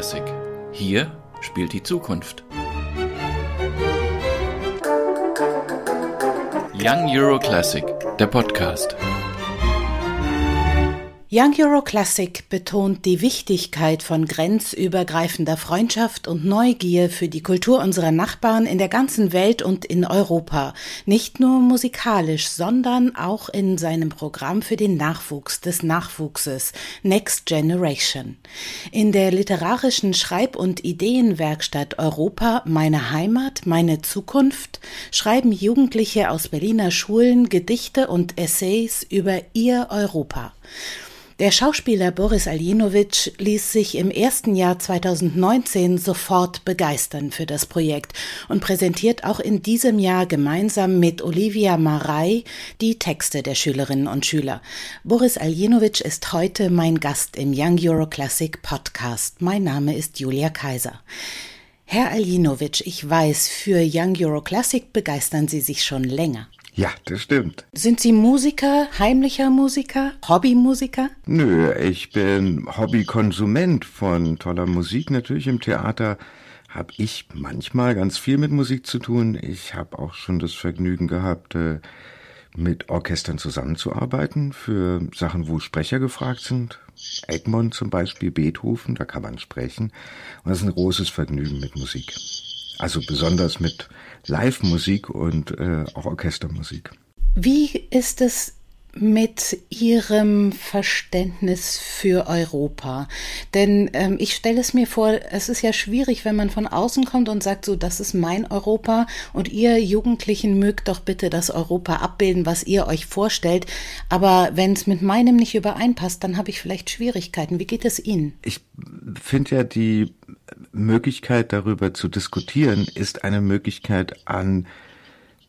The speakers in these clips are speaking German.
Classic. Hier spielt die Zukunft. Young Euro Classic, der Podcast. Young Euro Classic betont die Wichtigkeit von grenzübergreifender Freundschaft und Neugier für die Kultur unserer Nachbarn in der ganzen Welt und in Europa. Nicht nur musikalisch, sondern auch in seinem Programm für den Nachwuchs des Nachwuchses Next Generation. In der literarischen Schreib- und Ideenwerkstatt Europa Meine Heimat, meine Zukunft schreiben Jugendliche aus Berliner Schulen Gedichte und Essays über ihr Europa. Der Schauspieler Boris Aljenovic ließ sich im ersten Jahr 2019 sofort begeistern für das Projekt und präsentiert auch in diesem Jahr gemeinsam mit Olivia Marei die Texte der Schülerinnen und Schüler. Boris Aljenovic ist heute mein Gast im Young Euro Classic Podcast. Mein Name ist Julia Kaiser. Herr Aljenovic, ich weiß, für Young Euro Classic begeistern Sie sich schon länger. Ja, das stimmt. Sind Sie Musiker, heimlicher Musiker, Hobbymusiker? Nö, ich bin Hobbykonsument von toller Musik natürlich im Theater. Habe ich manchmal ganz viel mit Musik zu tun. Ich habe auch schon das Vergnügen gehabt, äh, mit Orchestern zusammenzuarbeiten für Sachen, wo Sprecher gefragt sind. Egmont zum Beispiel, Beethoven, da kann man sprechen. Und das ist ein großes Vergnügen mit Musik. Also besonders mit Live-Musik und äh, auch Orchestermusik. Wie ist es mit Ihrem Verständnis für Europa? Denn ähm, ich stelle es mir vor, es ist ja schwierig, wenn man von außen kommt und sagt, so, das ist mein Europa und ihr Jugendlichen mögt doch bitte das Europa abbilden, was ihr euch vorstellt. Aber wenn es mit meinem nicht übereinpasst, dann habe ich vielleicht Schwierigkeiten. Wie geht es Ihnen? Ich finde ja die Möglichkeit darüber zu diskutieren, ist eine Möglichkeit an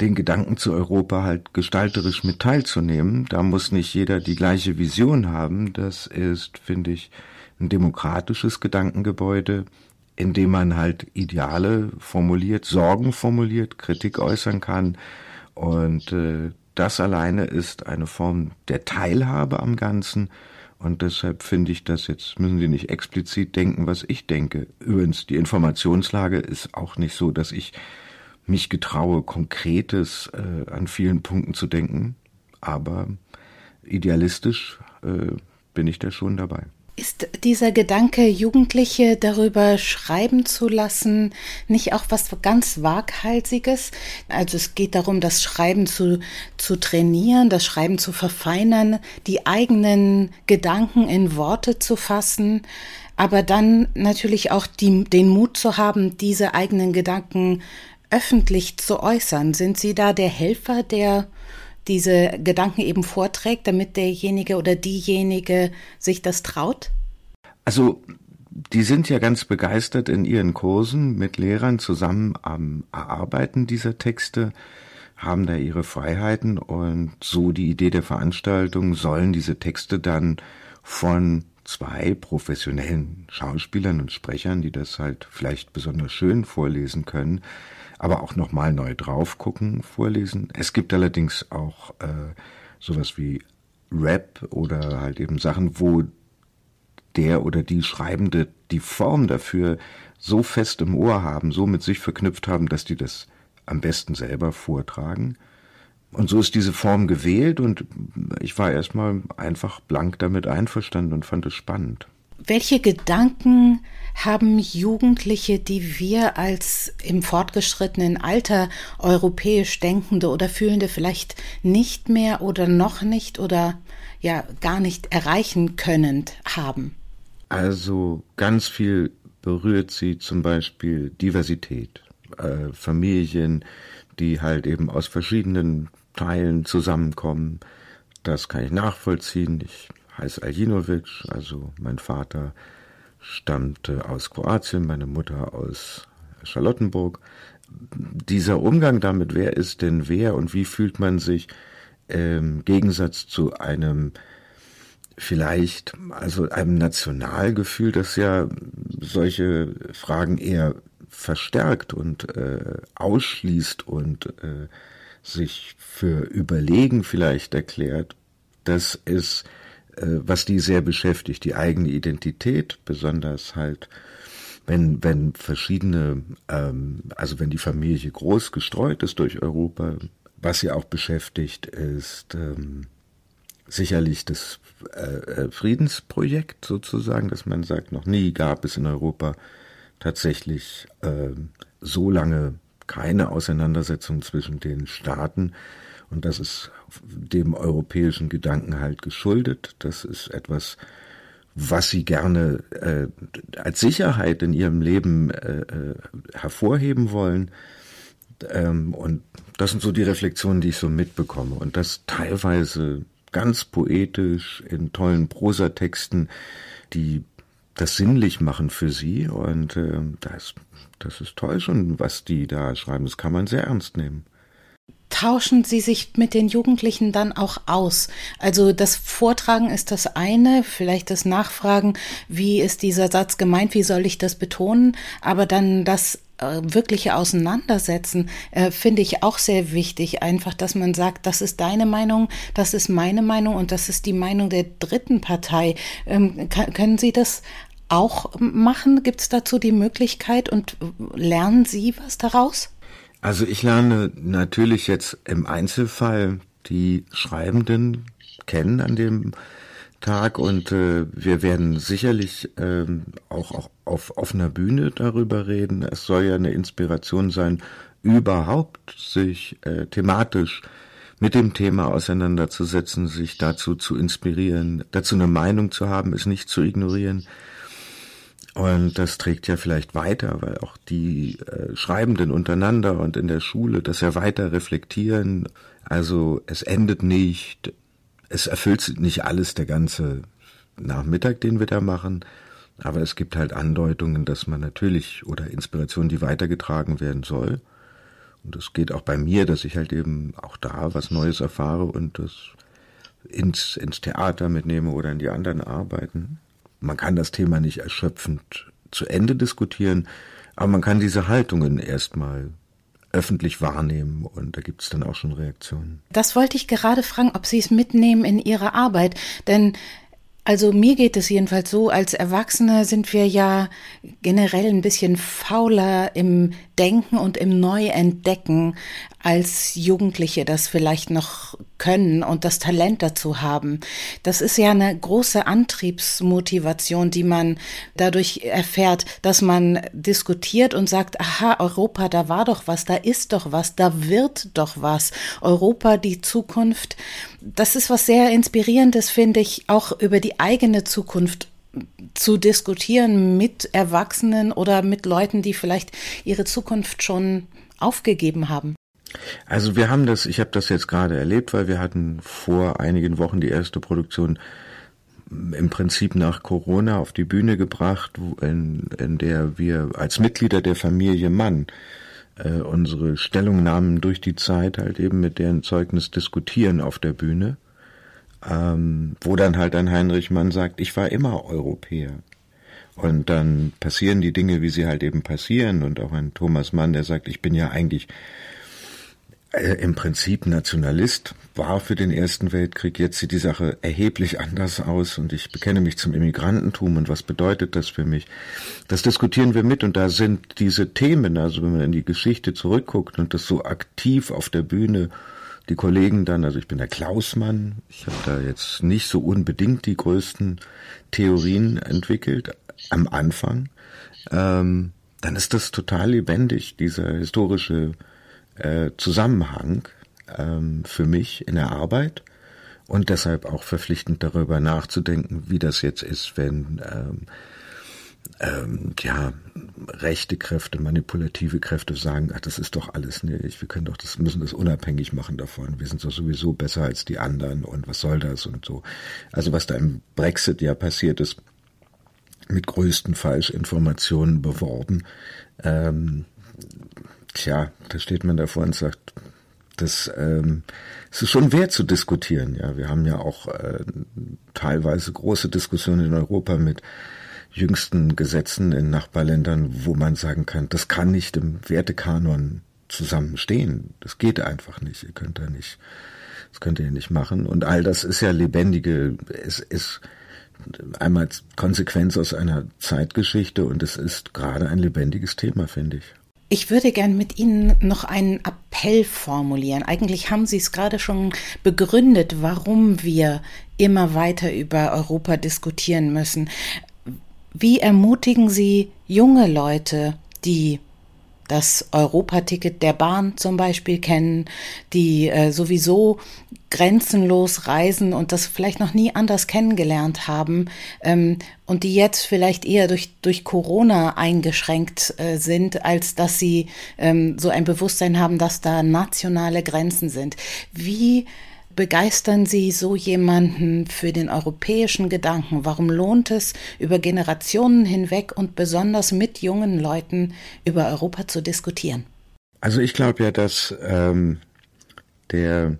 den Gedanken zu Europa halt gestalterisch mit teilzunehmen. Da muss nicht jeder die gleiche Vision haben. Das ist, finde ich, ein demokratisches Gedankengebäude, in dem man halt Ideale formuliert, Sorgen formuliert, Kritik äußern kann. Und äh, das alleine ist eine Form der Teilhabe am Ganzen und deshalb finde ich das jetzt, müssen Sie nicht explizit denken, was ich denke. Übrigens, die Informationslage ist auch nicht so, dass ich mich getraue, Konkretes äh, an vielen Punkten zu denken. Aber idealistisch äh, bin ich da schon dabei. Ist dieser Gedanke, Jugendliche darüber schreiben zu lassen, nicht auch was ganz Waghalsiges? Also es geht darum, das Schreiben zu, zu trainieren, das Schreiben zu verfeinern, die eigenen Gedanken in Worte zu fassen, aber dann natürlich auch die, den Mut zu haben, diese eigenen Gedanken öffentlich zu äußern. Sind Sie da der Helfer, der diese Gedanken eben vorträgt, damit derjenige oder diejenige sich das traut? Also die sind ja ganz begeistert in ihren Kursen mit Lehrern zusammen am Erarbeiten dieser Texte, haben da ihre Freiheiten und so die Idee der Veranstaltung sollen diese Texte dann von zwei professionellen Schauspielern und Sprechern, die das halt vielleicht besonders schön vorlesen können, aber auch nochmal neu drauf gucken, vorlesen. Es gibt allerdings auch äh, sowas wie Rap oder halt eben Sachen, wo der oder die Schreibende die Form dafür so fest im Ohr haben, so mit sich verknüpft haben, dass die das am besten selber vortragen. Und so ist diese Form gewählt und ich war erstmal einfach blank damit einverstanden und fand es spannend. Welche Gedanken haben Jugendliche, die wir als im fortgeschrittenen Alter europäisch Denkende oder Fühlende vielleicht nicht mehr oder noch nicht oder ja gar nicht erreichen können haben? Also ganz viel berührt sie zum Beispiel Diversität, äh, Familien, die halt eben aus verschiedenen Teilen zusammenkommen. Das kann ich nachvollziehen. Ich heiße Aljinovic, also mein Vater stammte aus Kroatien, meine Mutter aus Charlottenburg. Dieser Umgang damit, wer ist denn wer und wie fühlt man sich im Gegensatz zu einem vielleicht, also einem Nationalgefühl, das ja solche Fragen eher verstärkt und äh, ausschließt und äh, sich für überlegen vielleicht erklärt, das ist was die sehr beschäftigt, die eigene Identität, besonders halt wenn, wenn verschiedene, ähm, also wenn die Familie groß gestreut ist durch Europa, was sie auch beschäftigt, ist ähm, sicherlich das äh, äh, Friedensprojekt sozusagen, dass man sagt, noch nie gab es in Europa tatsächlich äh, so lange keine Auseinandersetzung zwischen den Staaten. Und das ist dem europäischen Gedanken halt geschuldet. Das ist etwas, was sie gerne äh, als Sicherheit in ihrem Leben äh, äh, hervorheben wollen. Ähm, und das sind so die Reflexionen, die ich so mitbekomme. Und das teilweise ganz poetisch in tollen Prosatexten, die das sinnlich machen für sie. Und äh, das, das ist toll schon, was die da schreiben. Das kann man sehr ernst nehmen tauschen Sie sich mit den Jugendlichen dann auch aus? Also das Vortragen ist das eine, vielleicht das Nachfragen, wie ist dieser Satz gemeint, wie soll ich das betonen, aber dann das äh, wirkliche Auseinandersetzen äh, finde ich auch sehr wichtig. Einfach, dass man sagt, das ist deine Meinung, das ist meine Meinung und das ist die Meinung der dritten Partei. Ähm, können Sie das auch machen? Gibt es dazu die Möglichkeit und lernen Sie was daraus? Also ich lerne natürlich jetzt im Einzelfall die Schreibenden kennen an dem Tag und äh, wir werden sicherlich ähm, auch, auch auf offener Bühne darüber reden. Es soll ja eine Inspiration sein, überhaupt sich äh, thematisch mit dem Thema auseinanderzusetzen, sich dazu zu inspirieren, dazu eine Meinung zu haben, es nicht zu ignorieren. Und das trägt ja vielleicht weiter, weil auch die äh, Schreibenden untereinander und in der Schule das ja weiter reflektieren. Also es endet nicht, es erfüllt nicht alles der ganze Nachmittag, den wir da machen. Aber es gibt halt Andeutungen, dass man natürlich oder Inspirationen, die weitergetragen werden soll. Und es geht auch bei mir, dass ich halt eben auch da was Neues erfahre und das ins, ins Theater mitnehme oder in die anderen Arbeiten man kann das Thema nicht erschöpfend zu Ende diskutieren, aber man kann diese Haltungen erstmal öffentlich wahrnehmen und da gibt es dann auch schon Reaktionen. Das wollte ich gerade fragen, ob Sie es mitnehmen in Ihre Arbeit, denn also mir geht es jedenfalls so, als Erwachsene sind wir ja generell ein bisschen fauler im Denken und im Neuentdecken, als Jugendliche das vielleicht noch können und das Talent dazu haben. Das ist ja eine große Antriebsmotivation, die man dadurch erfährt, dass man diskutiert und sagt, aha, Europa, da war doch was, da ist doch was, da wird doch was. Europa, die Zukunft. Das ist was sehr inspirierendes, finde ich, auch über die eigene Zukunft zu diskutieren mit Erwachsenen oder mit Leuten, die vielleicht ihre Zukunft schon aufgegeben haben. Also wir haben das, ich habe das jetzt gerade erlebt, weil wir hatten vor einigen Wochen die erste Produktion im Prinzip nach Corona auf die Bühne gebracht, in, in der wir als Mitglieder der Familie Mann äh, unsere Stellungnahmen durch die Zeit halt eben mit deren Zeugnis diskutieren auf der Bühne, ähm, wo dann halt ein Heinrich Mann sagt, ich war immer Europäer. Und dann passieren die Dinge, wie sie halt eben passieren. Und auch ein Thomas Mann, der sagt, ich bin ja eigentlich im Prinzip Nationalist war für den Ersten Weltkrieg. Jetzt sieht die Sache erheblich anders aus und ich bekenne mich zum Immigrantentum und was bedeutet das für mich? Das diskutieren wir mit und da sind diese Themen, also wenn man in die Geschichte zurückguckt und das so aktiv auf der Bühne die Kollegen dann, also ich bin der Klausmann, ich habe da jetzt nicht so unbedingt die größten Theorien entwickelt am Anfang, ähm, dann ist das total lebendig, dieser historische äh, Zusammenhang ähm, für mich in der Arbeit und deshalb auch verpflichtend darüber nachzudenken, wie das jetzt ist, wenn ähm, ähm, ja rechte Kräfte, manipulative Kräfte sagen, ach, das ist doch alles nicht, wir können doch das müssen das unabhängig machen davon, wir sind doch sowieso besser als die anderen und was soll das und so. Also was da im Brexit ja passiert ist, mit größten Falschinformationen beworben. Ähm, tja, da steht man davor und sagt, das ähm, ist schon wert zu diskutieren. Ja, wir haben ja auch äh, teilweise große Diskussionen in Europa mit jüngsten Gesetzen in Nachbarländern, wo man sagen kann, das kann nicht im Wertekanon zusammenstehen. Das geht einfach nicht. Ihr könnt da nicht Das könnt ihr nicht machen. Und all das ist ja lebendige, es ist einmal Konsequenz aus einer Zeitgeschichte und es ist gerade ein lebendiges Thema, finde ich. Ich würde gern mit Ihnen noch einen Appell formulieren. Eigentlich haben Sie es gerade schon begründet, warum wir immer weiter über Europa diskutieren müssen. Wie ermutigen Sie junge Leute, die das Europaticket der Bahn zum Beispiel kennen, die äh, sowieso grenzenlos reisen und das vielleicht noch nie anders kennengelernt haben ähm, und die jetzt vielleicht eher durch, durch Corona eingeschränkt äh, sind, als dass sie ähm, so ein Bewusstsein haben, dass da nationale Grenzen sind. Wie begeistern Sie so jemanden für den europäischen Gedanken? Warum lohnt es, über Generationen hinweg und besonders mit jungen Leuten über Europa zu diskutieren? Also ich glaube ja, dass ähm, der,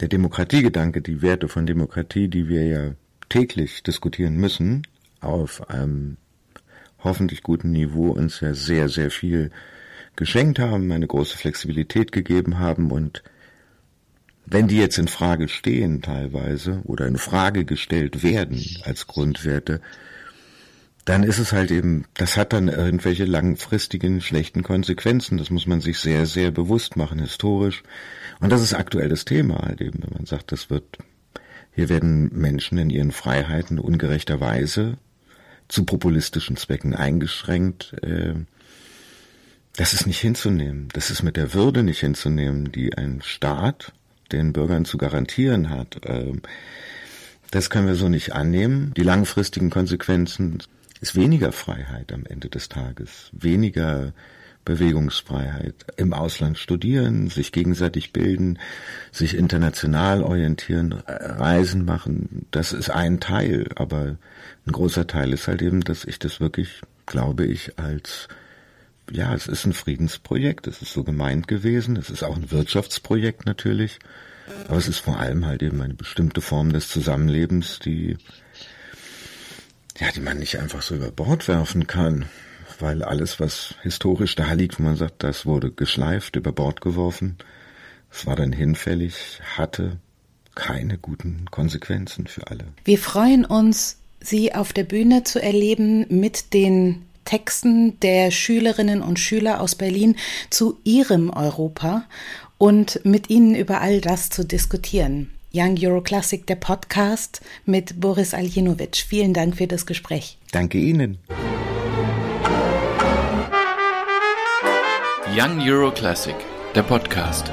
der Demokratiegedanke, die Werte von Demokratie, die wir ja täglich diskutieren müssen, auf einem hoffentlich guten Niveau uns ja sehr, sehr viel geschenkt haben, eine große Flexibilität gegeben haben und wenn die jetzt in Frage stehen teilweise oder in Frage gestellt werden als Grundwerte, dann ist es halt eben, das hat dann irgendwelche langfristigen schlechten Konsequenzen. Das muss man sich sehr, sehr bewusst machen, historisch. Und das ist aktuell das Thema halt eben, wenn man sagt, das wird, hier werden Menschen in ihren Freiheiten ungerechterweise zu populistischen Zwecken eingeschränkt. Äh, das ist nicht hinzunehmen. Das ist mit der Würde nicht hinzunehmen, die ein Staat den Bürgern zu garantieren hat. Ähm, das können wir so nicht annehmen. Die langfristigen Konsequenzen ist weniger Freiheit am Ende des Tages, weniger Bewegungsfreiheit, im Ausland studieren, sich gegenseitig bilden, sich international orientieren, Reisen machen. Das ist ein Teil, aber ein großer Teil ist halt eben, dass ich das wirklich, glaube ich, als ja, es ist ein Friedensprojekt, es ist so gemeint gewesen, es ist auch ein Wirtschaftsprojekt natürlich, aber es ist vor allem halt eben eine bestimmte Form des Zusammenlebens, die, ja, die man nicht einfach so über Bord werfen kann, weil alles, was historisch da liegt, wo man sagt, das wurde geschleift, über Bord geworfen, es war dann hinfällig, hatte keine guten Konsequenzen für alle. Wir freuen uns, Sie auf der Bühne zu erleben mit den Texten der Schülerinnen und Schüler aus Berlin zu ihrem Europa und mit ihnen über all das zu diskutieren. Young Euro Classic, der Podcast mit Boris Aljinovic. Vielen Dank für das Gespräch. Danke Ihnen. Young Euro Classic, der Podcast.